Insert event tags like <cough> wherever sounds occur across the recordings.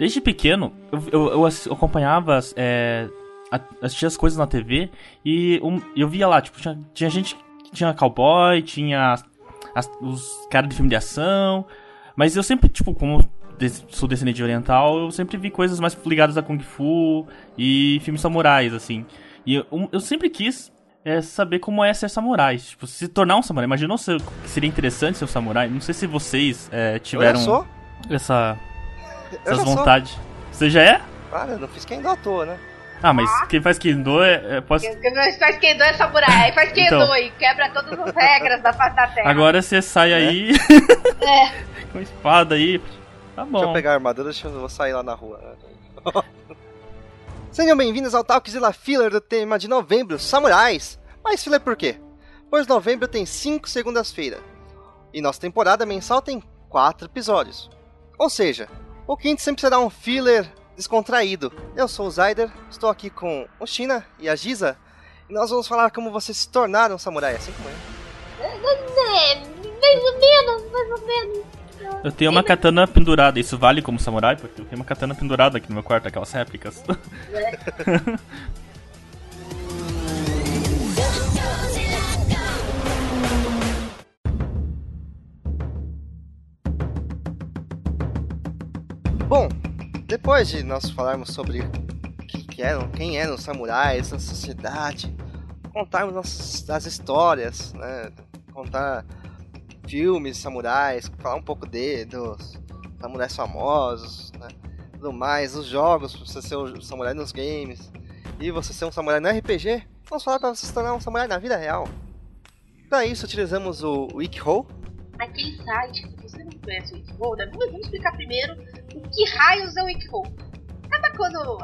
Desde pequeno, eu, eu, eu acompanhava, é, assistia as coisas na TV e um, eu via lá, tipo, tinha, tinha gente tinha cowboy, tinha as, as, os caras de filme de ação, mas eu sempre, tipo, como sou descendente de oriental, eu sempre vi coisas mais ligadas a Kung Fu e filmes samurais, assim. E eu, eu sempre quis é, saber como é ser samurai. Tipo, se tornar um samurai. Imaginou se, que seria interessante ser um samurai? Não sei se vocês é, tiveram essa, essas vontades. Você já é? Cara, eu não fiz quem à toa, né? Ah, mas quem faz Kendo é. é posso... Quem faz Kendo é samurai, <laughs> faz Kendo então... e quebra todas as regras da face da terra. Agora você sai é. aí. <laughs> É. com espada aí. Tá bom. Deixa eu pegar a armadura, deixa eu vou sair lá na rua. <laughs> Sejam bem-vindos ao Talkzilla Filler do tema de novembro, Samurais. Mas filler por quê? Pois novembro tem 5 segundas-feiras. E nossa temporada mensal tem 4 episódios. Ou seja, o quinto sempre será um filler descontraído. Eu sou o Zyder, estou aqui com o China e a Giza, e nós vamos falar como você se tornar um samurai, assim como eu. Mais ou menos, mais ou menos. Eu tenho uma katana pendurada, isso vale como samurai? Porque eu tenho uma katana pendurada aqui no meu quarto, aquelas réplicas. É. <laughs> Bom, depois de nós falarmos sobre que eram, quem eram os samurais, a sociedade, contarmos nossas, as histórias, né? contar filmes samurais, falar um pouco de, dos samurais famosos, né? tudo mais, os jogos, você ser um samurai nos games, e você ser um samurai no RPG, vamos falar para você se tornar um samurai na vida real. Para isso utilizamos o WikiHow. Aquele site, se você não conhece o WikiHow, né? vamos explicar primeiro o que raios é o Wikihole? Sabe quando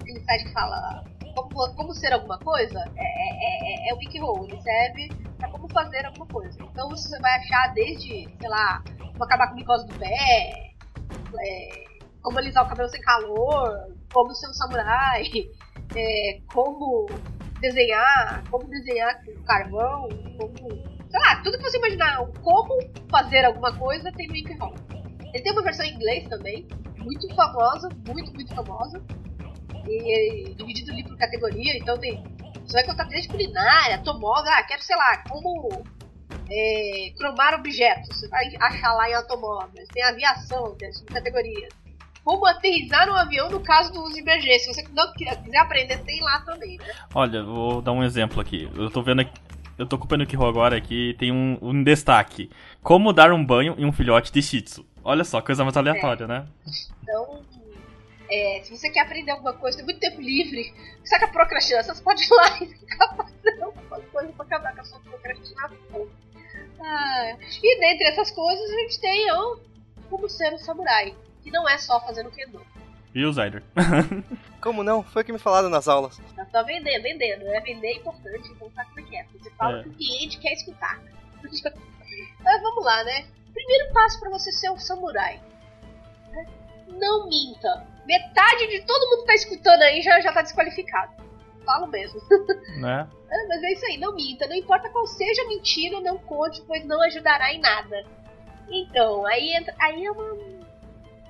aquele site fala como, como ser alguma coisa? É, é, é, é o Wikihole, ele serve para como fazer alguma coisa. Então você vai achar desde, sei lá, como acabar com micose do pé, é, como alisar o cabelo sem calor, como ser um samurai, é, como desenhar, como desenhar com carvão, como. Sei lá, tudo que você imaginar, como fazer alguma coisa tem no Wikihole. Ele tem uma versão em inglês também, muito famosa, muito, muito famosa. E dividido ali por categoria, então tem. Você vai contar desde culinária, automóvel, ah, quero, sei lá, como é, cromar objetos. Você vai achar lá em automóveis. Tem aviação, tem categoria. Como aterrizar um avião no caso do uso de emergência. Se você não quiser aprender, tem lá também, né? Olha, vou dar um exemplo aqui. Eu tô vendo aqui. Eu tô ocupando o Kihou agora aqui tem um, um destaque. Como dar um banho em um filhote de Shih Tzu. Olha só, coisa mais aleatória, é. né? Então, é, se você quer aprender alguma coisa, tem muito tempo livre, saca procrastinação, você pode ir lá e ficar fazendo alguma coisa pra acabar com a sua procrastinação. Ah, e dentre essas coisas, a gente tem ó, como ser um samurai, que não é só fazendo kendo. E o Zyder? <laughs> como não? Foi o que me falaram nas aulas. Tá só vendendo, vendendo. Né? Vender é importante, então sabe como é que é. Você fala é. que o cliente quer escutar. <laughs> Mas vamos lá, né? Primeiro passo para você ser um samurai. Né? Não minta. Metade de todo mundo que tá escutando aí já, já tá desqualificado. Falo mesmo. <laughs> Né? É, mas é isso aí, não minta. Não importa qual seja a mentira, não conte, pois não ajudará em nada. Então, aí entra. Aí é uma.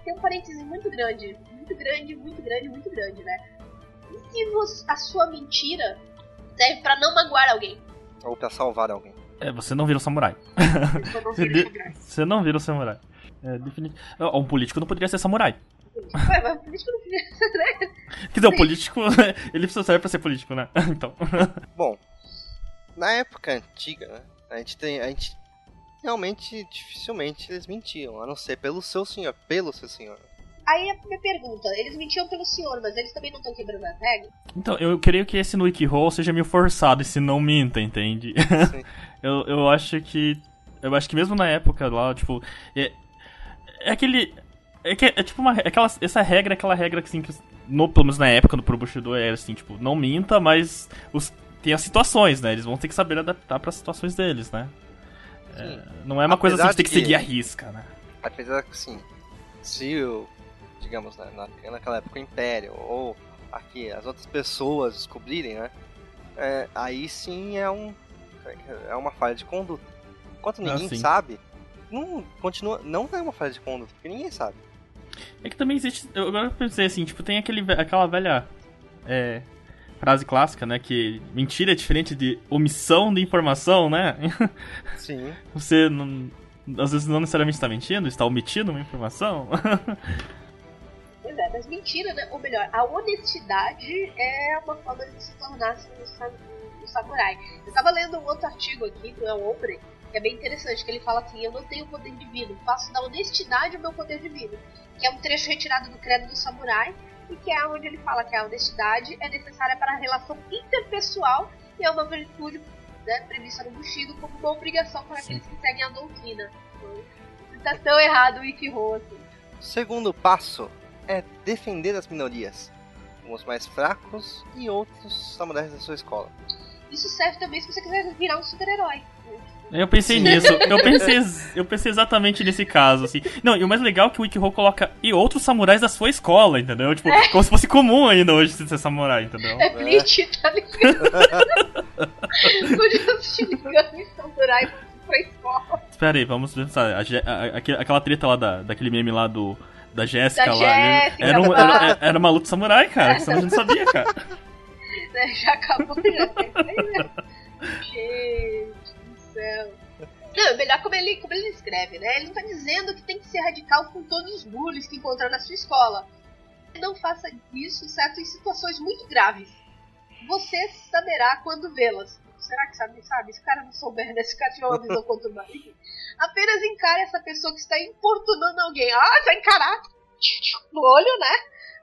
Tem um parêntese muito grande. Muito grande, muito grande, muito grande, né? E se você, a sua mentira serve para não magoar alguém? Ou pra salvar alguém. É, você não vira um samurai. você não vira um samurai. É, definit... Um político não poderia ser samurai. Ué, mas político não poderia ser, né? Quer dizer, o político, <laughs> ele precisa sair pra ser político, né? <laughs> Então. Bom, na época antiga, né? A gente tem. A gente realmente dificilmente eles mentiam, a não ser pelo seu senhor, pelo seu senhor. Aí a minha pergunta, eles mentiam pelo senhor, mas eles também não estão quebrando as regras? Então, eu creio que esse no Wikihole seja meio forçado, esse não minta, entende? <laughs> eu, eu acho que. Eu acho que mesmo na época lá, tipo. É, é aquele. É, que, é tipo uma. É aquela, essa regra é aquela regra que, assim, que no, pelo menos na época do Pro Bushido era assim, tipo, não minta, mas os, tem as situações, né? Eles vão ter que saber adaptar para as situações deles, né? É, não é uma Apesar coisa assim que tem que seguir a risca, né? Apesar que, sim, se o digamos, né, na, naquela época o Império, ou aqui as outras pessoas descobrirem, né? É, aí sim é um é uma falha de conduta. Enquanto ah, ninguém ah, sabe, não continua, não é uma falha de conduta, porque ninguém sabe. É que também existe. Eu agora pensei assim, tipo, tem aquele, aquela velha é, frase clássica, né? Que mentira é diferente de omissão de informação, né? <laughs> Sim. Você não, às vezes não necessariamente está mentindo, está omitindo uma informação. <laughs> Mas mentira, né? Ou melhor, a honestidade é uma forma de se tornar um, um samurai. Eu estava lendo um outro artigo aqui do El Hombre, que é bem interessante, que ele fala assim, eu não tenho poder divino, faço da honestidade o meu poder divino. Que é um trecho retirado do credo do samurai, e que é onde ele fala que a honestidade é necessária para a relação interpessoal e é uma virtude né, prevista no Bushido como uma obrigação para Sim. aqueles que seguem a doutrina. Então, está tão errado o Ikiho assim. Segundo passo, é defender as minorias, os mais fracos e outros samurais da sua escola. Isso serve também se você quiser virar um super-herói. Eu pensei nisso, eu pensei, eu pensei exatamente nesse caso, assim. Não, e o mais legal é que o Ikiho coloca e outros samurais da sua escola, entendeu? Tipo, é. como se fosse comum ainda hoje ser samurai, entendeu? É Bleach, é. tá ligado? Podia assistir samurai pra escola. Espera aí, vamos pensar. A, a, a, aquela treta lá da, daquele meme lá do da Jéssica lá. Jéssica, era, um, era, era, uma luta samurai, cara. Você não sabia, cara. <laughs> É, já acabou, já. Gente do céu. Não, melhor como ele, como ele escreve, né? Ele não tá dizendo que tem que ser radical com todos os bullies que encontrar na sua escola. Não faça isso, certo? Em situações muito graves. Você saberá quando vê-las. Será que sabe? Sabe? Se o cara não souber, né? Se o cara tiver uma visão conturbada. Apenas encare essa pessoa que está importunando alguém. Ah, vai encarar no olho, né?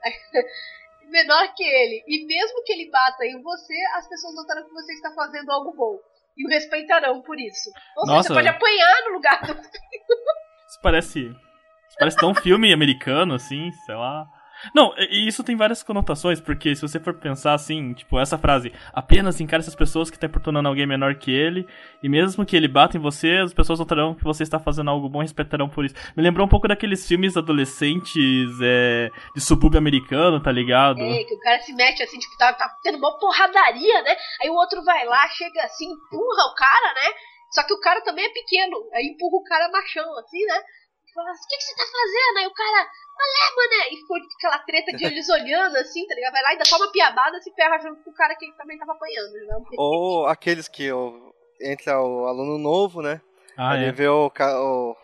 <laughs> Menor que ele. E mesmo que ele bata em você, as pessoas notarão que você está fazendo algo bom. E o respeitarão por isso. Ou Nossa. seja, você pode apanhar no lugar do. Isso parece. Isso parece tão filme americano, assim, sei lá. Não, e isso tem várias conotações, porque se você for pensar assim, tipo, essa frase, apenas encare essas pessoas que estão importunando alguém menor que ele, e mesmo que ele bata em você, as pessoas notarão que você está fazendo algo bom e respeitarão por isso. Me lembrou um pouco daqueles filmes adolescentes é, de subúrbio americano, tá ligado? É, que o cara se mete assim, tipo, tá, tá tendo uma porradaria, né? Aí o outro vai lá, chega assim, empurra o cara, né? Só que o cara também é pequeno, aí empurra o cara machão, assim, né? fala assim, o que, que você tá fazendo? Aí o cara, olha, mané! E ficou aquela treta de eles olhando assim, tá ligado? Vai lá e dá só uma piabada se ferra junto com o cara que também tava apanhando. Né? Ou aqueles que o, entra o aluno novo, né? Ah, ele é. vê o, o,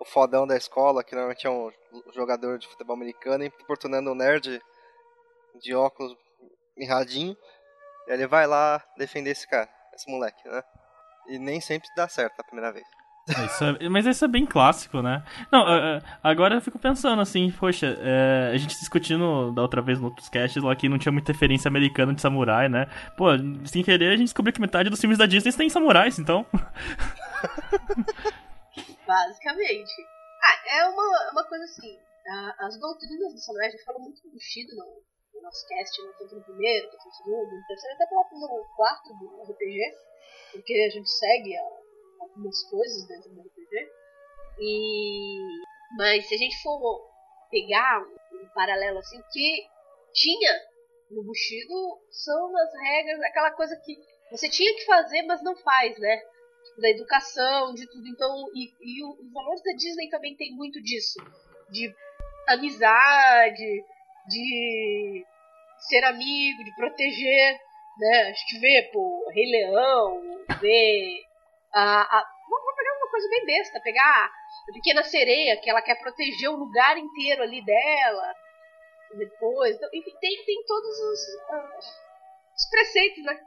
o fodão da escola, que normalmente é um jogador de futebol americano, importunando o um nerd de óculos mirradinho. E ele vai lá defender esse cara, esse moleque, né? E nem sempre dá certo a primeira vez. Isso é, mas isso é bem clássico, né? Não, agora eu fico pensando assim, poxa, é, a gente discutindo da outra vez no outros casts lá que não tinha muita referência americana de samurai, né? Pô, sem querer a gente descobriu que metade dos filmes da Disney tem samurais, então. <laughs> Basicamente. Ah, é uma, uma coisa assim. as doutrinas do samurai, a gente fala muito do no, no nosso cast, né? tanto no primeiro, tanto no segundo, no terceiro, até no quarto do RPG, porque a gente segue a algumas coisas dentro do RPG. E mas se a gente for pegar um, paralelo assim que tinha no Bushido são as regras, aquela coisa que você tinha que fazer, mas não faz, né? Tipo, da educação, de tudo. Então, e, e os valores da Disney também tem muito disso. De amizade, de ser amigo, de proteger, né? A gente vê, pô, Rei Leão, vê a, vamos pegar uma coisa bem besta, pegar a pequena sereia, que ela quer proteger o lugar inteiro ali dela. Depois, então, enfim, tem, tem todos os, uh, os preceitos, né?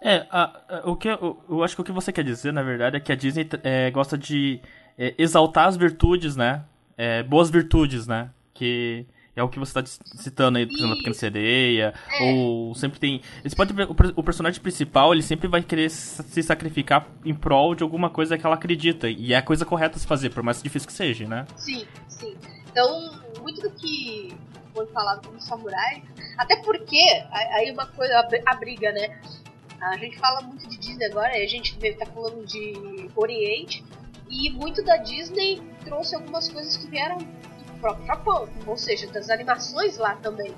É, a, a, o que eu, eu, acho que o que você quer dizer, na verdade, é que a Disney é, gosta de é, exaltar as virtudes, né? É, boas virtudes, né? Que é o que você está citando aí, por exemplo, a Pequena Sereia, é. ou sempre tem... Você pode ver, o personagem principal, ele sempre vai querer se sacrificar em prol de alguma coisa que ela acredita, e é a coisa correta a se fazer, por mais difícil que seja, né? Sim, sim. Então, muito do que foi falado como samurai, até porque, aí uma coisa, a briga, né? A gente fala muito de Disney agora, e a gente tá falando de Oriente, e muito da Disney trouxe algumas coisas que vieram próprio Japão, ou seja, das animações lá também.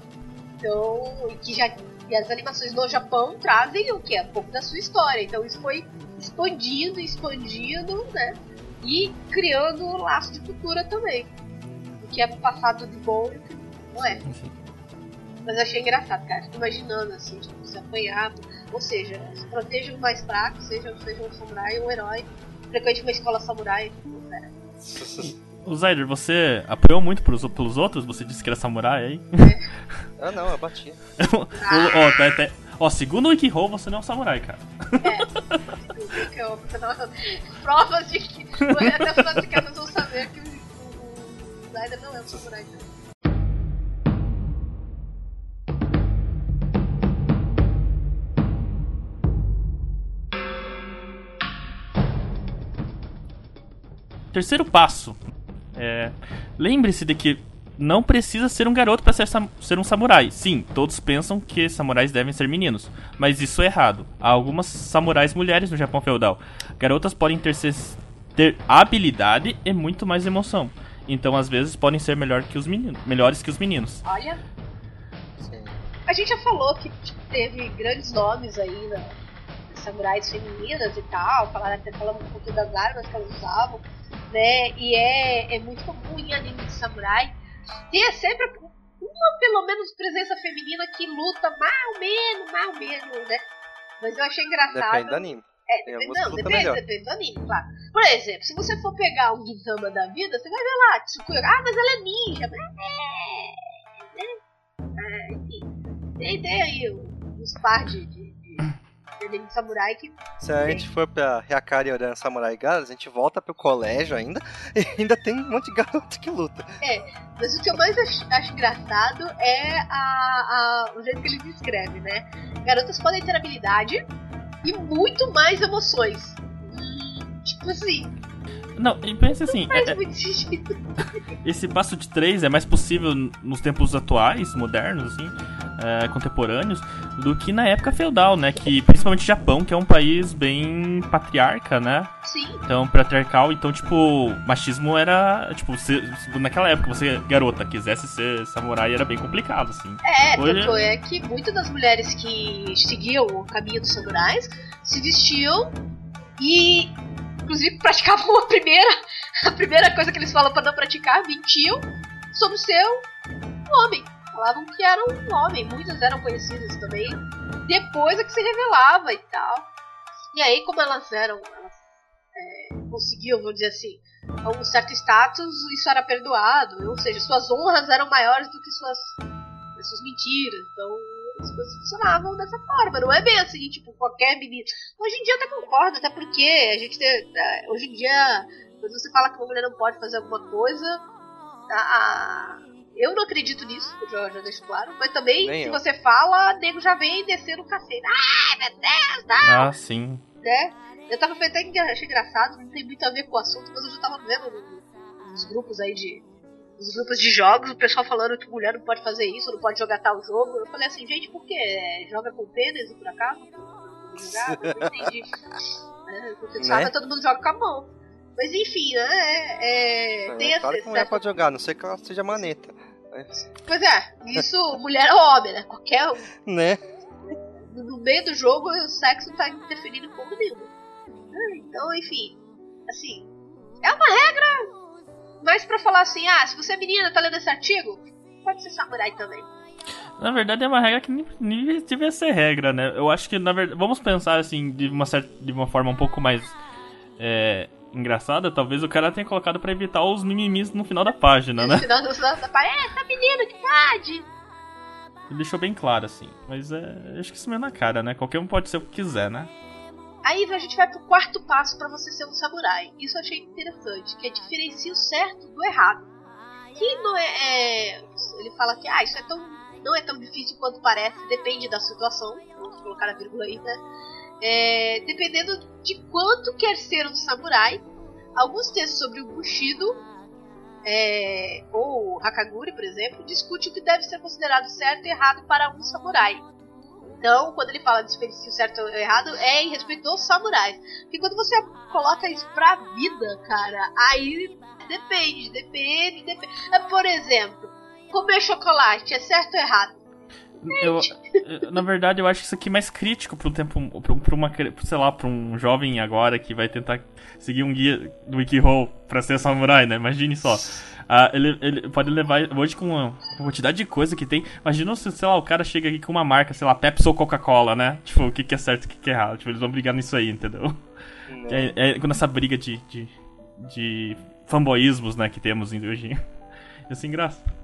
Então, e que já e as animações no Japão trazem o que é um pouco da sua história. Então isso foi expandindo, expandindo, né? E criando um laço de cultura também. que é passado de bom e o que não é. Enfim. Mas eu achei engraçado, cara. Fico imaginando assim, tipo, se apanhar. Ou seja, se proteja o mais fraco, seja, seja um samurai ou um herói. Frequente uma escola samurai. tipo. <laughs> O Zyder, você apoiou muito pros, pelos outros? Você disse que era samurai aí? Ah, não, eu bati. <laughs> O- ó, tá- tá- ó, segundo o Wikihou, você não é um samurai, cara. Que eu- não- Provas de que. Até os fãs de casa vão saber que o, o, o Zayda não é um samurai. Terceiro passo. É, Lembre-se de que não precisa ser um garoto para ser, ser um samurai. Sim, todos pensam que samurais devem ser meninos, mas isso é errado. Há algumas samurais mulheres no Japão feudal. Garotas podem ter, ter habilidade e muito mais emoção. Então, às vezes, podem ser melhor que os meninos, melhores que os meninos. Olha, Sim. a gente já falou que tipo, teve grandes nomes aí na nas samurais femininas e tal. Falaram até falando um pouco das armas que elas usavam, né? E é, é muito comum em anime de samurai ter sempre uma, pelo menos, presença feminina que luta mais ou menos, mais ou menos, né? Mas eu achei engraçado. Depende do anime. É, não, depende, depende do anime, claro. Por exemplo, se você for pegar um Gintama da vida, você vai ver lá, Tsukura, ah, mas ela é ninja, mas é, né? É, enfim, tem, tem aí uns par de, de, de, de samurai que Se a gente for pra Hyakari Oran Samurai Girls, a gente volta pro colégio ainda <laughs> e ainda tem um monte de garoto que luta. Mas o que eu mais acho, acho engraçado é a, a- o jeito que ele descreve, né? Garotas podem ter habilidade e muito mais emoções. Hum, Tipo assim, Não, e pensa assim, faz é- é- <laughs> esse passo de três é mais possível nos tempos atuais, modernos, assim, é, contemporâneos, do que na época feudal, né? Que principalmente Japão, que é um país bem patriarca, né? Sim, Então, patriarcal, então, tipo, machismo era. Tipo, se, se naquela época você, garota, quisesse ser samurai, era bem complicado, assim. é, Hoje- tanto é que muitas das mulheres que seguiam o caminho dos samurais se vestiam e, inclusive, praticavam <laughs> a primeira, a primeira coisa que eles falam pra não praticar, mentiam sobre ser um homem. Falavam que eram um homem, muitas eram conhecidas também. Depois é que se revelava e tal. E aí, como elas eram, elas é, conseguiam, vamos dizer assim, um certo status, isso era perdoado. Ou seja, suas honras eram maiores do que suas, suas mentiras. Então, as coisas funcionavam dessa forma. Não é bem assim, tipo, qualquer menina. Hoje em dia eu até concordo, até porque a gente tem, é, hoje em dia, quando você fala que uma mulher não pode fazer alguma coisa, a- a- eu não acredito nisso, já, já deixo claro. Mas também, Nem se eu. você fala, nego já vem descendo o cacete. Ai, meu Deus, não! Ah, sim. né? Eu tava até achei engraçado, não tem muito a ver com o assunto, mas eu já tava vendo no- nos grupos aí de. Nos grupos de jogos, o pessoal falando que mulher não pode fazer isso, não pode jogar tal jogo. Eu falei assim, gente, por quê? Joga com pênis por acaso? Jogar? Não entendi. <laughs> É, porque Né? sabe, todo mundo joga com a mão. Mas enfim, né? É, é, tem É, esse, claro que mulher certo- pode jogar, a não sei que ela seja maneta. Pois é, isso, mulher ou homem, né? Qualquer um. Né? no meio do jogo o sexo tá interferindo em pouco nenhum. Ah, Então, enfim, assim, é uma regra mais pra falar assim, ah, se você é menina, tá lendo esse artigo, pode ser samurai também. Na verdade, é uma regra que nem, nem devia ser regra, né? Eu acho que, na verdade, vamos pensar assim, de uma, certa, de uma forma um pouco mais é, engraçada. Talvez o cara tenha colocado pra evitar os mimimis no final da página, No né? final do da da- é, essa menina que pode. Ele deixou bem claro, assim. Mas é, acho que isso meio na cara, né? Qualquer um pode ser o que quiser, né? Aí a gente vai pro quarto passo pra você ser um samurai. Isso eu achei interessante, que é diferenciar o certo do errado. Que não é, é- Ele fala que ah, isso é tão, não é tão difícil quanto parece, depende da situação. Vamos colocar a vírgula aí, né? É, dependendo de quanto quer ser um samurai. Alguns textos sobre o Bushido, é, ou Hakaguri, por exemplo, discute o que deve ser considerado certo e errado para um samurai. Então, quando ele fala de diferenciar o certo e o errado, é em respeito dos samurais. Porque quando você coloca isso pra vida, cara, aí depende, depende, depende. É, Por exemplo, comer chocolate é certo ou errado? Eu, na verdade, eu acho isso aqui mais crítico um tempo, pra, pra uma, sei lá, para um jovem agora que vai tentar seguir um guia do Wikihou pra ser samurai, né? Imagine só. Ah, ele, ele pode levar. Hoje, com a quantidade de coisa que tem. Imagina se, sei lá, o cara chega aqui com uma marca, sei lá, Pepsi ou Coca-Cola, né? Tipo, o que, que é certo e o que, que é errado. Tipo, eles vão brigar nisso aí, entendeu? É, é quando essa briga de, de, de fanboísmos, né, que temos hoje. Ia ser engraçado.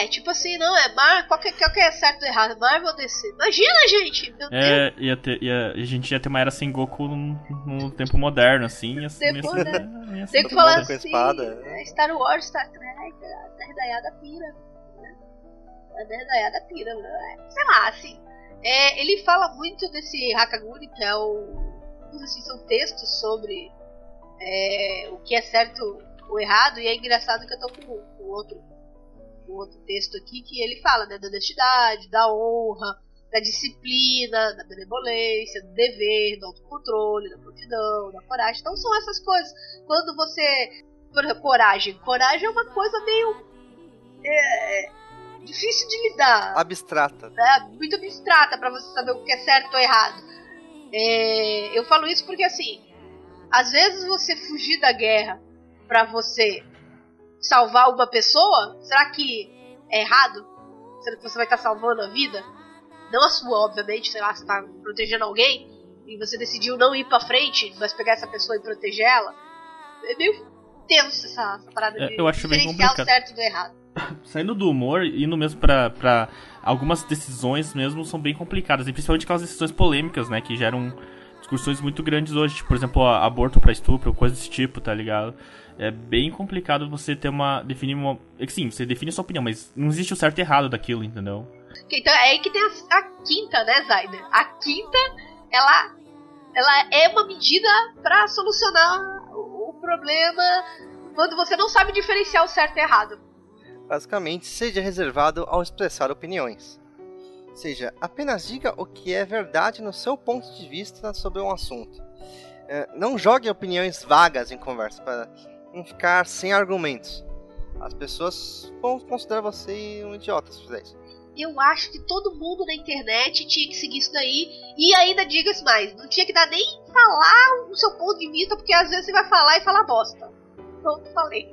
É, tipo assim, não, é Marvel, qual que, qual que é certo ou errado? Marvel ou DC? Imagina, gente! Meu é, ia ter, ia, a gente ia ter uma era sem Goku no, no tempo moderno, assim. Ia, Depois, ia, né? ia Tem que falar assim, espada. É, Star Wars, Star Trek, a Derdaiada pira. Né? A Derdaiada pira, né? Sei lá, assim. É, ele fala muito desse Hakaguri, que é o. Assim, são textos sobre é, o que é certo ou errado, e é engraçado que eu tô com o outro um outro texto aqui que ele fala né, da honestidade, da honra, da disciplina, da benevolência, do dever, do autocontrole, da prontidão, da coragem. Então são essas coisas. Quando você. Por exemplo, coragem. Coragem é uma coisa meio. É, difícil de lidar. Abstrata. É, muito abstrata para você saber o que é certo ou errado. É, eu falo isso porque assim. Às vezes você fugir da guerra para você salvar uma pessoa, será que é errado? Será que você vai estar salvando a vida? Não a sua, obviamente, sei lá, você está protegendo alguém e você decidiu não ir pra frente, mas pegar essa pessoa e proteger ela. É meio tenso essa, essa parada é, de eu acho bem complicado. o certo do errado. <laughs> Saindo do humor, indo mesmo pra, pra algumas decisões mesmo são bem complicadas, e principalmente aquelas decisões polêmicas, né, que geram discussões muito grandes hoje, tipo, por exemplo, aborto para estupro, coisas desse tipo, tá ligado? É bem complicado você ter uma. definir uma. É que sim, você define a sua opinião, mas não existe o certo e errado daquilo, entendeu? Então é aí que tem a, a quinta, né, Zayder? A quinta, ela, ela é uma medida para solucionar o, o problema quando você não sabe diferenciar o certo e errado. Basicamente, seja reservado ao expressar opiniões. Ou seja, apenas diga o que é verdade no seu ponto de vista sobre um assunto. É, não jogue opiniões vagas em conversa para não ficar sem argumentos. As pessoas vão considerar você um idiota se fizer isso. Eu acho que todo mundo na internet tinha que seguir isso daí. E ainda diga-se mais, não tinha que dar nem falar o seu ponto de vista, porque às vezes você vai falar e falar bosta. Pronto, falei.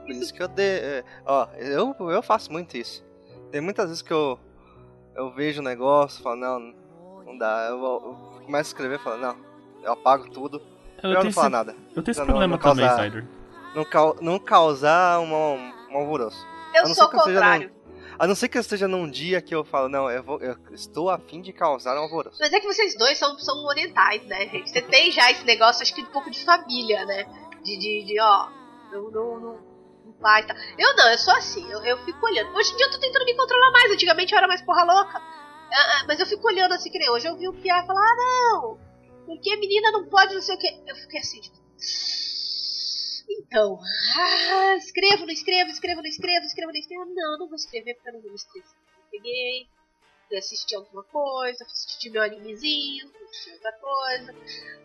Por isso que eu de, é, ó, eu, eu faço muito isso. Tem muitas vezes que eu, eu vejo um negócio, falo, não, não dá. Eu, eu começo a escrever e falo, não, eu apago tudo. Eu, eu não falo nada. Eu tenho esse problema não, não também, Cider não, não causar uma, um alvoroço. Eu sou o contrário. A não ser que eu esteja num dia que eu falo, não, eu, vou, eu estou afim de causar um alvoroço. Mas é que vocês dois são, são orientais, né, gente? Você tem já esse negócio, acho que um pouco de família, né? De, de, de ó, não, não, não, não faz, tá. Eu não, eu sou assim, eu, eu fico olhando. Hoje em dia eu tô tentando me controlar mais, antigamente eu era mais porra louca. Ah, ah mas eu fico olhando assim que nem hoje. Eu vi o Pierre falar, ah, não, porque a menina não pode, não sei o que. Eu fiquei assim, tipo. Então, ah, escrevo, não escrevo, escrevo, não escrevo, escrevo, não escrevo. Não, não vou escrever porque eu não vou me estressar. Peguei, fui assistir alguma coisa, fui assistir meu animezinho, assistir outra coisa.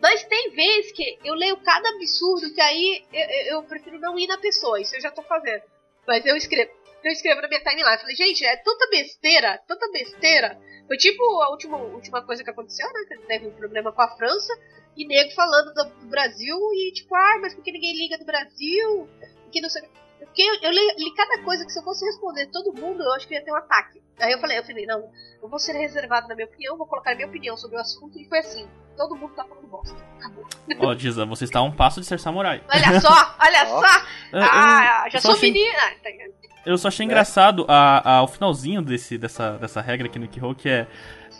Mas tem vezes que eu leio cada absurdo que aí eu, eu, eu, prefiro não ir na pessoa, isso eu já tô fazendo. Mas eu escrevo. Eu escrevo na minha timeline. Falei, gente, é tanta besteira, tanta besteira. Foi tipo a última, última coisa que aconteceu, né? Que teve um problema com a França e nego falando do, do, Brasil e tipo, ah, mas por que ninguém liga do Brasil? Que não sei. Porque eu, eu li, li, cada coisa que se eu fosse responder todo mundo, eu acho que ia ter um ataque. Aí eu falei, eu falei, não, eu vou ser reservado na minha opinião, vou colocar a minha opinião sobre o assunto, e foi assim. Todo mundo tá falando bosta. Acabou. Ó, oh, Giza, você está a um passo de ser samurai. Olha só, olha oh. só! Ah, já sou achei... menina! Tá eu só achei engraçado a, a, o finalzinho desse, dessa, dessa regra aqui no Kiho, que é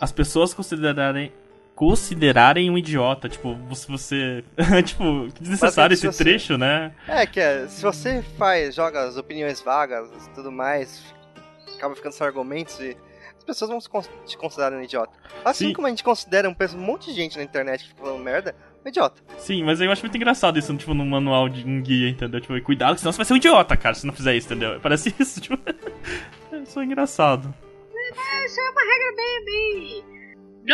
as pessoas considerarem considerarem um idiota. Tipo, se você. <laughs> tipo, que desnecessário esse você... trecho, né? É, que é, se você faz, joga as opiniões vagas e tudo mais, acaba ficando sem argumentos e. As pessoas vão te considerar um idiota. Assim Sim. como a gente considera um, monte de gente na internet que fica falando merda, um idiota. Sim, mas eu acho muito engraçado isso, tipo, no manual de um guia, entendeu? Tipo, cuidado, senão você vai ser um idiota, cara, se não fizer isso, entendeu? Parece <laughs> isso, tipo. <laughs> é só engraçado. É, isso é uma regra bem, bem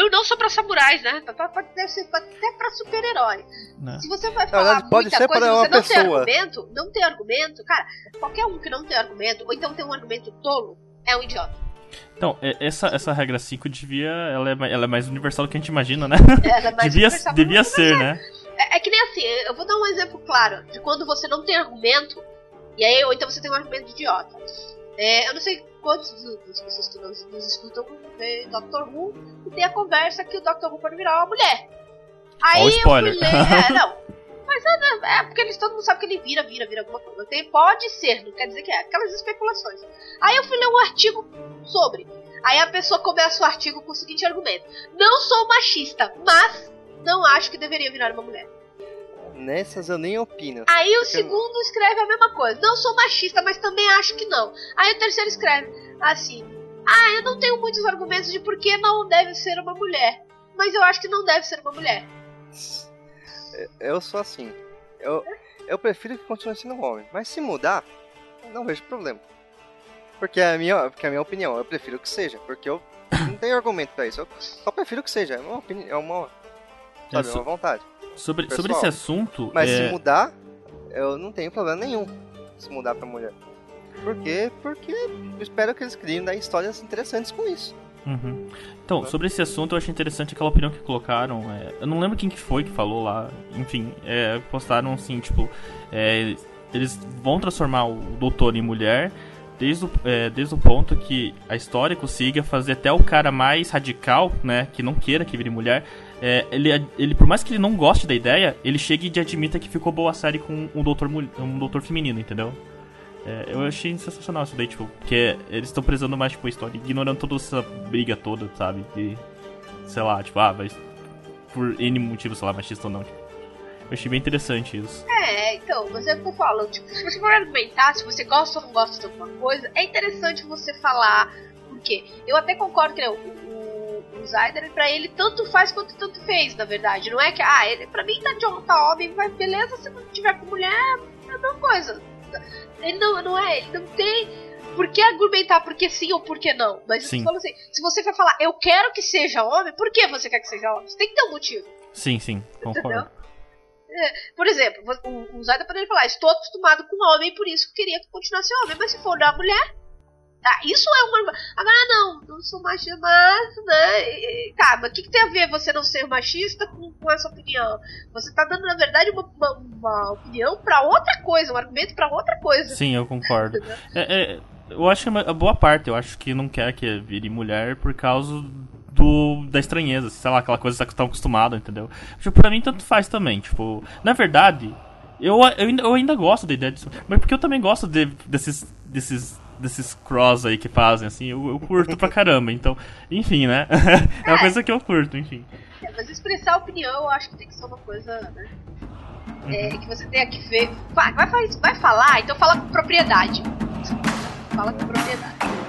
não, não só pra samurais, né? Pode ser até pra super-herói. Né. Se você vai falar verdade, pode ser coisa para você não pessoa. tem argumento, não tem argumento, cara, qualquer um que não tem argumento, ou então tem um argumento tolo, é um idiota. Então, essa, essa regra 5 devia. Ela é, ela é mais universal do que a gente imagina, né? <laughs> É, é mais devia, devia ser, né? É, é, que nem assim, eu vou dar um exemplo claro de quando você não tem argumento E aí, ou então você tem um argumento idiota. É, eu não sei quantos das pessoas que nos, nos escutam vê Doctor Who e tem a conversa que o Doctor Who pode virar uma mulher. Aí o eu spoiler. fui ler, é, <laughs> não. Mas é, né, é porque eles todo mundo sabe que ele vira, vira, vira alguma coisa. Tem, pode ser, não quer dizer que é. Aquelas especulações. Aí eu fui ler um artigo sobre. Aí a pessoa começa o artigo com o seguinte argumento: Não sou machista, mas não acho que deveria virar uma mulher. Nessas eu nem opino. Aí o segundo escreve a mesma coisa. Não sou machista, mas também acho que não. Aí o terceiro escreve assim: Ah, eu não tenho muitos argumentos de por que não deve ser uma mulher. Mas eu acho que não deve ser uma mulher. Eu sou assim. Eu, eu prefiro que continue sendo um homem. Mas se mudar, não vejo problema. Porque é a minha, porque é a minha opinião. Eu prefiro que seja. Porque eu não tenho argumento pra isso. Eu só prefiro que seja. É uma opinião. É uma, sabe, É, é uma vontade. Sobre, Pessoal, sobre esse assunto. Mas é, se mudar, eu não tenho problema nenhum. Se mudar pra mulher. Por quê? Porque eu espero que eles criem daí histórias interessantes com isso. Uhum. Então, sobre esse assunto, eu achei interessante aquela opinião que colocaram. é, eu não lembro quem que foi que falou lá. Enfim, é, postaram assim, tipo, é, eles vão transformar o doutor em mulher. Desde o, é, desde o ponto que a história consiga fazer até o cara mais radical, né, que não queira que vire mulher, é, ele, ele, por mais que ele não goste da ideia, ele chega e admita que ficou boa a série com um doutor, um doutor feminino, entendeu? É, eu achei sensacional isso daí, tipo, porque eles estão prezando mais, tipo, a história, ignorando toda essa briga toda, sabe? De, sei lá, tipo, ah, mas por N motivo, sei lá, machista ou não. Tipo, eu achei bem interessante isso. É, então, você que eu falo, tipo, se você for argumentar, se você gosta ou não gosta de alguma coisa, é interessante você falar. Por quê? Eu até concordo que né, o, o, o Zyder, pra ele, tanto faz quanto tanto fez, na verdade. Não é que, ah, ele, pra mim tá de homem, tá homem, vai, beleza, se não tiver com mulher, é a mesma coisa. Ele não, não é, ele não tem por que argumentar porque sim ou por que não. Mas eu Sim. falo assim, se você vai falar, eu quero que seja homem, por que você quer que seja homem? Você tem que ter um motivo. Sim, sim, concordo. Por exemplo, o, o Zayda poderia falar, estou acostumado com homem, por isso queria que continuasse homem, mas se for da mulher. Tá, isso é uma. Agora não, não sou machista, mas. Né, tá, mas o que, que tem a ver você não ser machista com, com essa opinião? Você tá dando, na verdade, uma, uma, uma opinião pra outra coisa, um argumento pra outra coisa. Sim, eu concordo. É, é, eu acho que a boa parte, eu acho que não quer que vire mulher por causa do da estranheza, sei lá, aquela coisa que você tá acostumado, entendeu? Tipo, pra mim tanto faz também, tipo, na verdade, eu, eu, ainda, eu ainda gosto da ideia disso, mas porque eu também gosto de- desses, desses, desses cross aí que fazem, assim, eu, eu curto pra caramba, então, enfim, né? <laughs> é uma coisa que eu curto, enfim. É, mas expressar opinião eu acho que tem que ser uma coisa, né? É, que você tenha que ver. Vai, vai, vai, vai falar, então fala com propriedade. Fala com propriedade.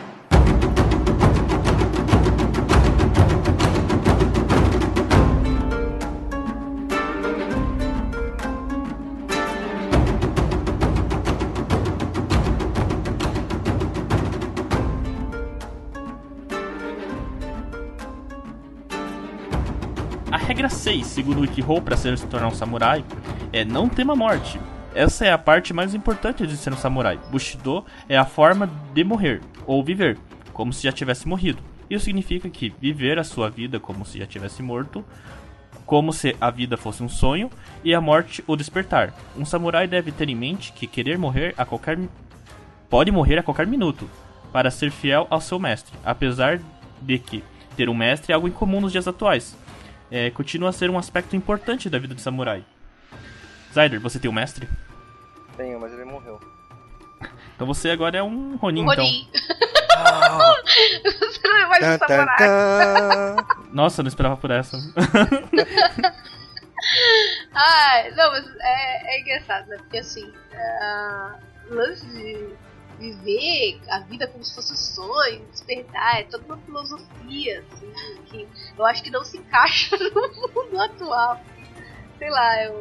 6, segundo Wikihou, para se tornar um samurai, é não tema morte. Essa é a parte mais importante de ser um samurai. Bushido é a forma de morrer, ou viver, como se já tivesse morrido. Isso significa que viver a sua vida como se já tivesse morto, como se a vida fosse um sonho e a morte o despertar. Um samurai deve ter em mente que querer morrer a qualquer pode morrer a qualquer minuto para ser fiel ao seu mestre, apesar de que ter um mestre é algo incomum nos dias atuais. É, continua a ser um aspecto importante da vida de samurai. Zyder, você tem um mestre? Tenho, mas ele morreu. Então você agora é um Ronin, então. Ronin. <laughs> você não é mais um samurai. Nossa, eu não esperava por essa. <laughs> Ai, não, mas é, é engraçado, né? Porque assim, ah, o lance de viver a vida como se fosse um sonho, despertar, é toda uma filosofia, assim, que eu acho que não se encaixa <laughs> no mundo atual. Sei lá, eu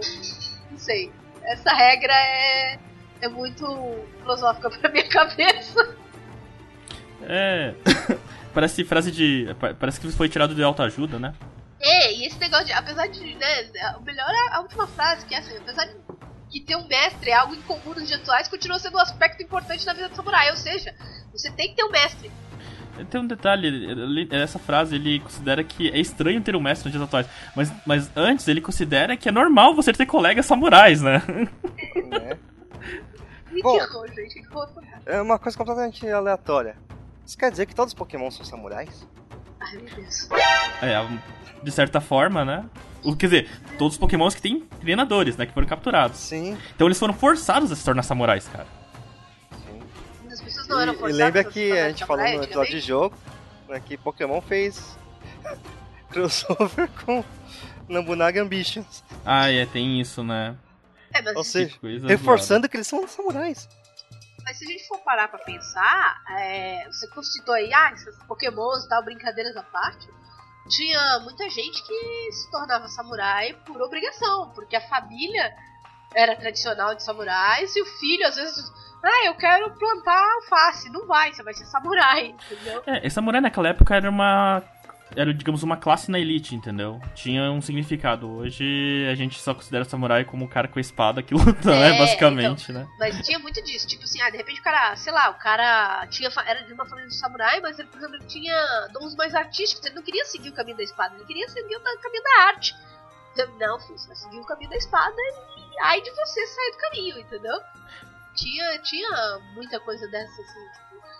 não sei. Essa regra é, é muito filosófica <laughs> pra minha cabeça. É. <coughs> Parece frase de. pa- Parece que foi tirado de autoajuda, né? É, e esse negócio de, apesar de, né, o melhor é a última frase, que é assim, apesar de que ter um mestre é algo incomum nos dias atuais, continua sendo um aspecto importante na vida do samurai, ou seja, você tem que ter um mestre. Tem um detalhe, essa frase ele considera que é estranho ter um mestre nos dias atuais. Mas, mas antes ele considera que é normal você ter colegas samurais, né? né? Bom. É fantástico. É uma coisa completamente aleatória. Isso quer dizer que todos os Pokémon são samurais? Ai, meu Deus. É, de certa forma, né? O- Quer dizer, todos os pokémons que têm treinadores, né? Que foram capturados. Sim. Então eles foram forçados a se tornar samurais, cara. sim. As pessoas não eram E, e forçadas lembra que a gente falou no episódio de jogo né, que Pokémon fez <laughs> crossover com Nobunaga Ambitions. Ah, é, tem isso, né? É, mas, Ou seja, reforçando que eles são samurais. Mas se a gente for parar pra pensar, é, você citou aí, ah, esses pokémons e tal, brincadeiras à parte, tinha muita gente que se tornava samurai por obrigação, porque a família era tradicional de samurais e o filho, às vezes, ah, eu quero plantar alface. Não vai, você vai ser samurai, entendeu? É, samurai naquela época era uma. Era, digamos, uma classe na elite, entendeu? Tinha um significado. Hoje a gente só considera samurai como o cara com a espada que <laughs> luta, É, né? Basicamente, né? Mas tinha muito disso, tipo assim, ah, de repente o cara, sei lá, o cara tinha, era de uma família de samurai, mas ele, por exemplo, tinha dons mais artísticos, ele não queria seguir o caminho da espada, ele queria seguir o caminho da arte. Então, Não, filho, você vai seguir o caminho da espada e ai de você sair do caminho, entendeu? Tinha, tinha muita coisa dessa, assim.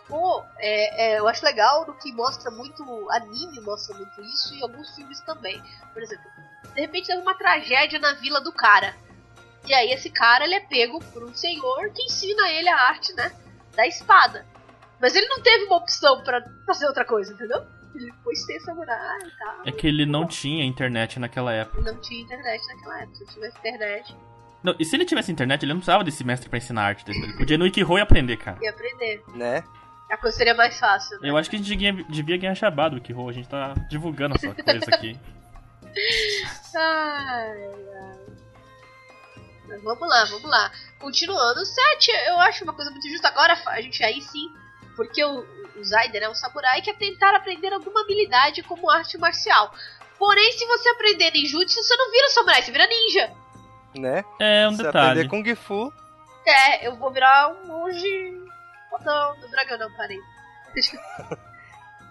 Pô, é, é, eu acho legal no que mostra muito. Anime mostra muito isso e alguns filmes também. Por exemplo, de repente teve uma tragédia na vila do cara. E aí esse cara ele é pego por um senhor que ensina ele a arte, né? Da espada. Mas ele não teve uma opção pra fazer outra coisa, entendeu? Ele foi ser samurai e tal. É que ele não tinha internet naquela época. Não tinha internet naquela época. Se tivesse internet, Não, e se ele tivesse internet, ele não precisava desse mestre pra ensinar arte dele. Ele podia ir no Ikiho e aprender, cara. ia aprender. Né? A coisa seria mais fácil, né? Eu acho que a gente devia, devia ganhar jabá do Ikiho. A gente tá divulgando essa coisa aqui. <laughs> Ai, ai. Mas vamos lá, vamos lá. Continuando, o 7 eu acho uma coisa muito justa. Agora a gente aí sim, porque o, o Zaider é um samurai que é tentar aprender alguma habilidade como arte marcial. Porém, se você aprender ninjutsu, você não vira samurai, você vira ninja. Né? É um Se detalhe. aprender Kung Fu, É, eu vou virar um monge. Do dragão não, parei. <laughs>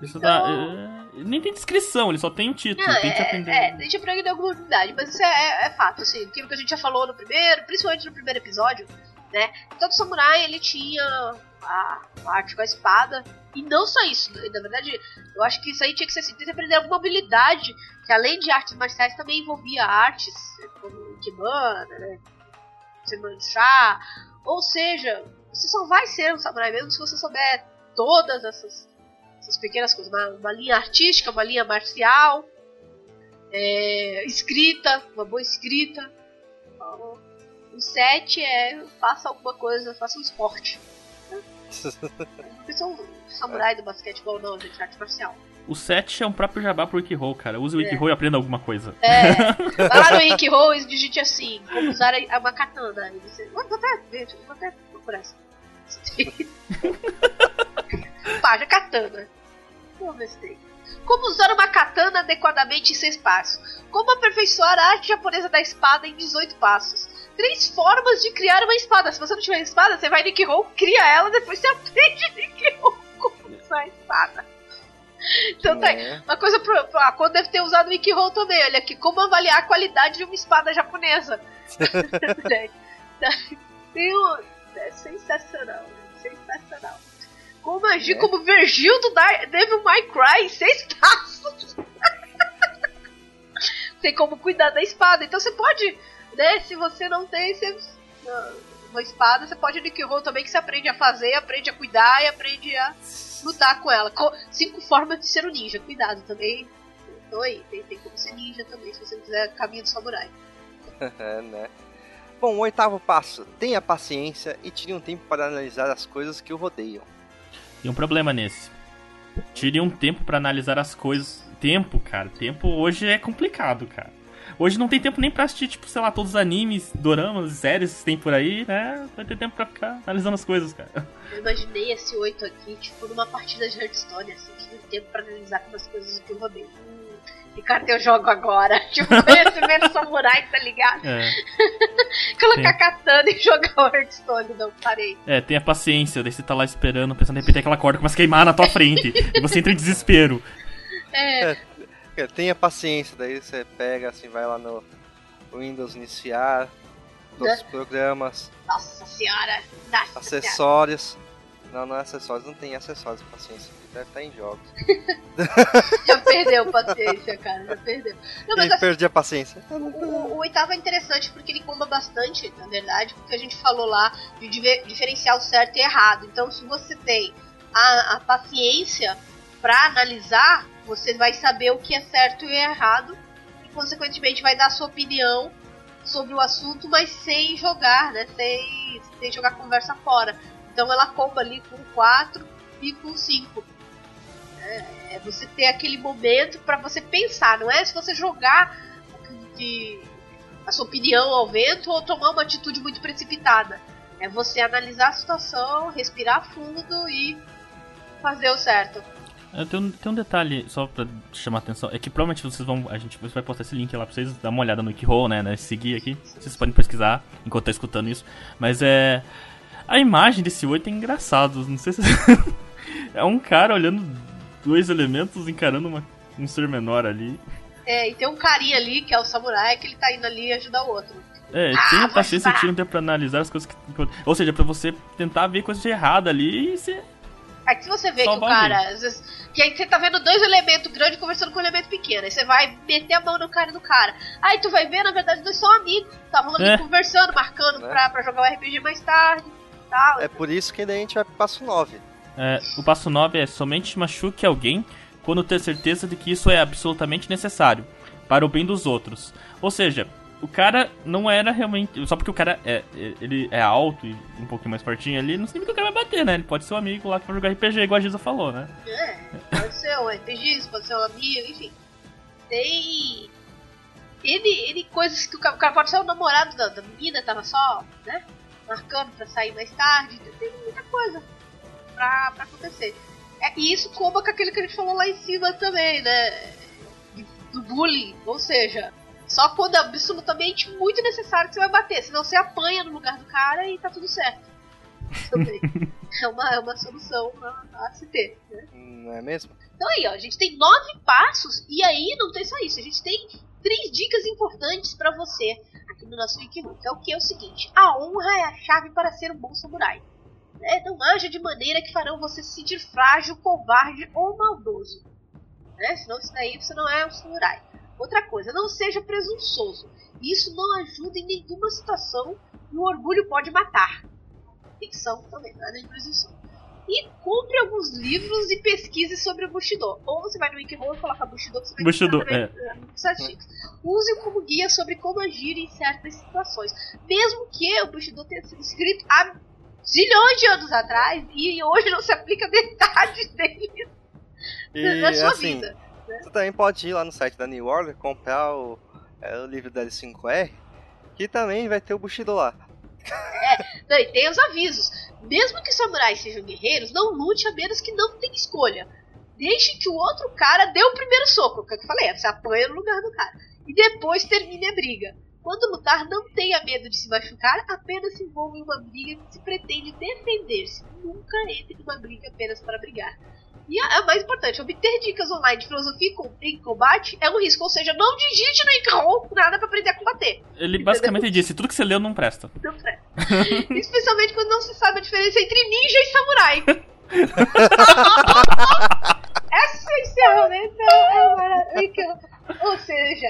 Isso dá. é, nem tem descrição, ele só tem o título. Não, tem que é, aprender. é, a gente aprende alguma habilidade, mas isso é, é- é fato, assim, aquilo que a gente já falou no primeiro, principalmente no primeiro episódio, né? Todo samurai ele tinha a, a arte com a espada, e não só isso, né, na verdade, eu acho que isso aí tinha que ser assim, tem que aprender alguma habilidade, que além de artes marciais também envolvia artes, né, como Ikebana, né? Semanchá, ou seja, você só vai ser um samurai mesmo se você souber todas essas essas pequenas coisas, uma, uma linha artística, uma linha marcial, é, escrita, uma boa escrita. Então, o 7 é faça alguma coisa, faça um esporte. <laughs> Não precisa um samurai do basquetebol, não, gente, arte marcial. O 7 é um próprio jabá pro Ikiho, cara. Use o É. Ikiho e aprenda alguma coisa. É, <laughs> vai lá no Ikiho e digite assim, como usar a- uma katana. Aí você, vou até ver, vou até procurar essa. Página katana. Tem. Como usar uma katana adequadamente em 6 passos. Como aperfeiçoar a arte japonesa da espada em 18 passos. Três formas de criar uma espada. Se você não tiver espada, você vai no Ikiho, cria ela, depois você aprende <laughs> no Ikiho como usar a espada. Então tá aí. né? Uma coisa pro, pro ah, quando deve ter usado o Ikiho também, olha aqui, como avaliar a qualidade de uma espada japonesa. <laughs> <laughs> Tem um, é sensacional, sensacional. Como agir É. como Virgil do Devil May Cry em seis passos. <laughs> tem como cuidar da espada, então você pode, né, se você não tem você, ah, uma espada, você pode ir no Ikiho também que você aprende a fazer, aprende a cuidar e aprende a lutar com ela. Co- cinco formas de ser um ninja. Cuidado também. Então aí, tem, tem como ser ninja também, se você não quiser caminho do samurai. <laughs> É, né? Bom, o oitavo passo. Tenha paciência e tire um tempo para analisar as coisas que o rodeiam. Tem um problema nesse. Tire um tempo pra analisar as coisas. Tempo, cara. Tempo hoje é complicado, cara. Hoje não tem tempo nem pra assistir, tipo, sei lá, todos os animes, doramas, séries que tem por aí, né? Vai ter tempo pra ficar analisando as coisas, cara. Eu imaginei esse oito aqui, tipo, numa partida de Hearthstone, assim, que tem tempo pra analisar como as coisas que eu rodeio. Que carta eu jogo agora? <laughs> Tipo, conhecimento samurai, tá ligado? É, <laughs> Colocar Sim. katana e jogar o Hearthstone, não, parei. é, tenha paciência, daí você tá lá esperando, pensando de repente aquela corda começa a queimar na tua frente. <laughs> e você entra em desespero. É, É, Tenha paciência, daí você pega assim, vai lá no Windows iniciar, outros programas, Nossa senhora! Nossa senhora. acessórios. Não, não é acessórios, não tem acessórios, paciência. Deve estar em jogos. <laughs> Já perdeu paciência, cara. Já perdeu. Não, mas assim, perdi a paciência. o, oitavo é interessante porque ele comba bastante, na verdade, porque a gente falou lá de diferenciar o certo e errado. Então, se você tem a, a paciência pra analisar, você vai saber o que é certo e errado e, consequentemente, vai dar a sua opinião sobre o assunto, mas sem jogar, né? Sem, sem jogar conversa fora. Então, ela comba ali com 4 e com 5. Você ter aquele momento pra você pensar, não é se você jogar de a sua opinião ao vento ou tomar uma atitude muito precipitada. É você analisar a situação, respirar fundo e fazer o certo. Tem um, tem um detalhe só pra chamar a atenção, é que provavelmente vocês vão. A gente vai postar esse link lá pra vocês dar uma olhada no Wikihole, né, né? Seguir aqui. Vocês podem pesquisar enquanto tá escutando isso. Mas é. A imagem desse 8 é engraçado. Não sei se. <laughs> é um cara olhando dois elementos encarando uma, um ser menor ali. É, e tem um carinha ali, que é o samurai, que ele tá indo ali ajudar o outro. É, Ah, tenha paciência e tempo pra analisar as coisas que. Ou seja, pra você tentar ver coisa de errada ali e você. Aí que você vê que o cara, alguém. às vezes, que aí você tá vendo dois elementos grandes conversando com um elemento pequeno. Aí você vai meter a mão no cara do cara. Aí tu vai ver, na verdade, dois são amigos. Estavam ali É. conversando, marcando Né? pra, pra jogar o RPG mais tarde. Tal. É por isso que daí a gente vai pro passo 9. É, o passo 9 é somente machuque alguém quando ter certeza de que isso é absolutamente necessário para o bem dos outros. Ou seja, o cara não era realmente. Só porque o cara é, é- ele é alto e um pouquinho mais fortinho ali, não significa que o cara vai bater, né? Ele pode ser um amigo lá que vai jogar RPG, igual a Giza falou, né? É, pode ser um RPG, pode ser um amigo, enfim. Tem. Ele, ele coisas que o cara, o cara pode ser o namorado da, da menina, tava só, né? Marcando pra sair mais tarde. Tem muita coisa pra, pra acontecer. É, e isso comba com aquilo que a gente falou lá em cima também, né? Do bullying. Ou seja, só quando é absolutamente muito necessário que você vai bater. Senão você apanha no lugar do cara e tá tudo certo. Também. <laughs> é, uma, é uma solução a, a se ter, né? Não é mesmo? Então aí, ó, a gente tem nove passos e aí não tem só isso, a gente tem três dicas importantes pra você aqui no nosso Wikibook. É o que é o seguinte: a honra é a chave para ser um bom samurai. Né? Não haja de maneira que farão você se sentir frágil, covarde ou maldoso. Né? Senão isso daí você não é um samurai. Outra coisa, não seja presunçoso. Isso não ajuda em nenhuma situação e o orgulho pode matar. Ficção também, nada de presunção e compre alguns livros e pesquise sobre o Bushido. Ou você vai no Wikihole e coloca Bushido, que você vai Bushido, muitos artigos. Use-o como guia sobre como agir em certas situações. Mesmo que o Bushido tenha sido escrito há zilhões de anos atrás e hoje não se aplica metade <laughs> dele E na sua assim, vida. você também pode ir lá no site da New Order comprar o, é, o livro da L5R, que também vai ter o Bushido lá. Não, e tem os avisos. Mesmo que os samurais sejam guerreiros, não lute a menos que não tenha escolha. Deixe que o outro cara dê o primeiro soco, que é o que eu falei, você apanha no lugar do cara. E depois termine a briga. Quando lutar, não tenha medo de se machucar, apenas se envolva em uma briga que se pretende defender-se. Nunca entre numa briga apenas para brigar. E a, a mais importante, obter dicas online de filosofia em combate é um risco, ou seja, não digite no Encarol nada para aprender a combater. Ele basicamente disse: tudo que você leu não presta. Não presta. <laughs> Especialmente quando não se sabe a diferença entre ninja e samurai. Esse <laughs> <laughs> encerramento é seja,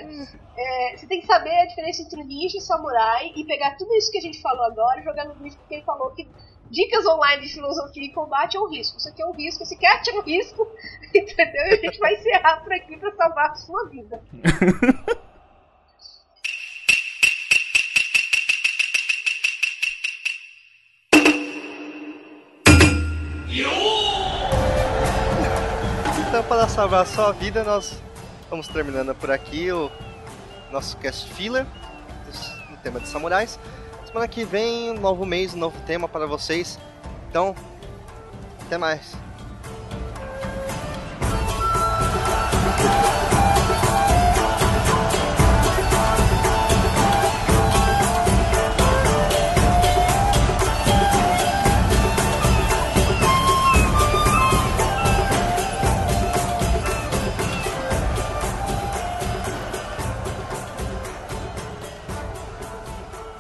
é, você tem que saber a diferença entre ninja e samurai e pegar tudo isso que a gente falou agora e jogar no lixo, porque ele falou que dicas online de filosofia e combate é um risco. Isso aqui é um risco, esse cat é um risco, <laughs> entendeu? E a gente vai encerrar por aqui pra salvar a sua vida. Então, para salvar a sua vida, nós vamos terminando por aqui o nosso cast filler do tema de samurais. Semana que vem, um novo mês, um novo tema para vocês. Então, até mais.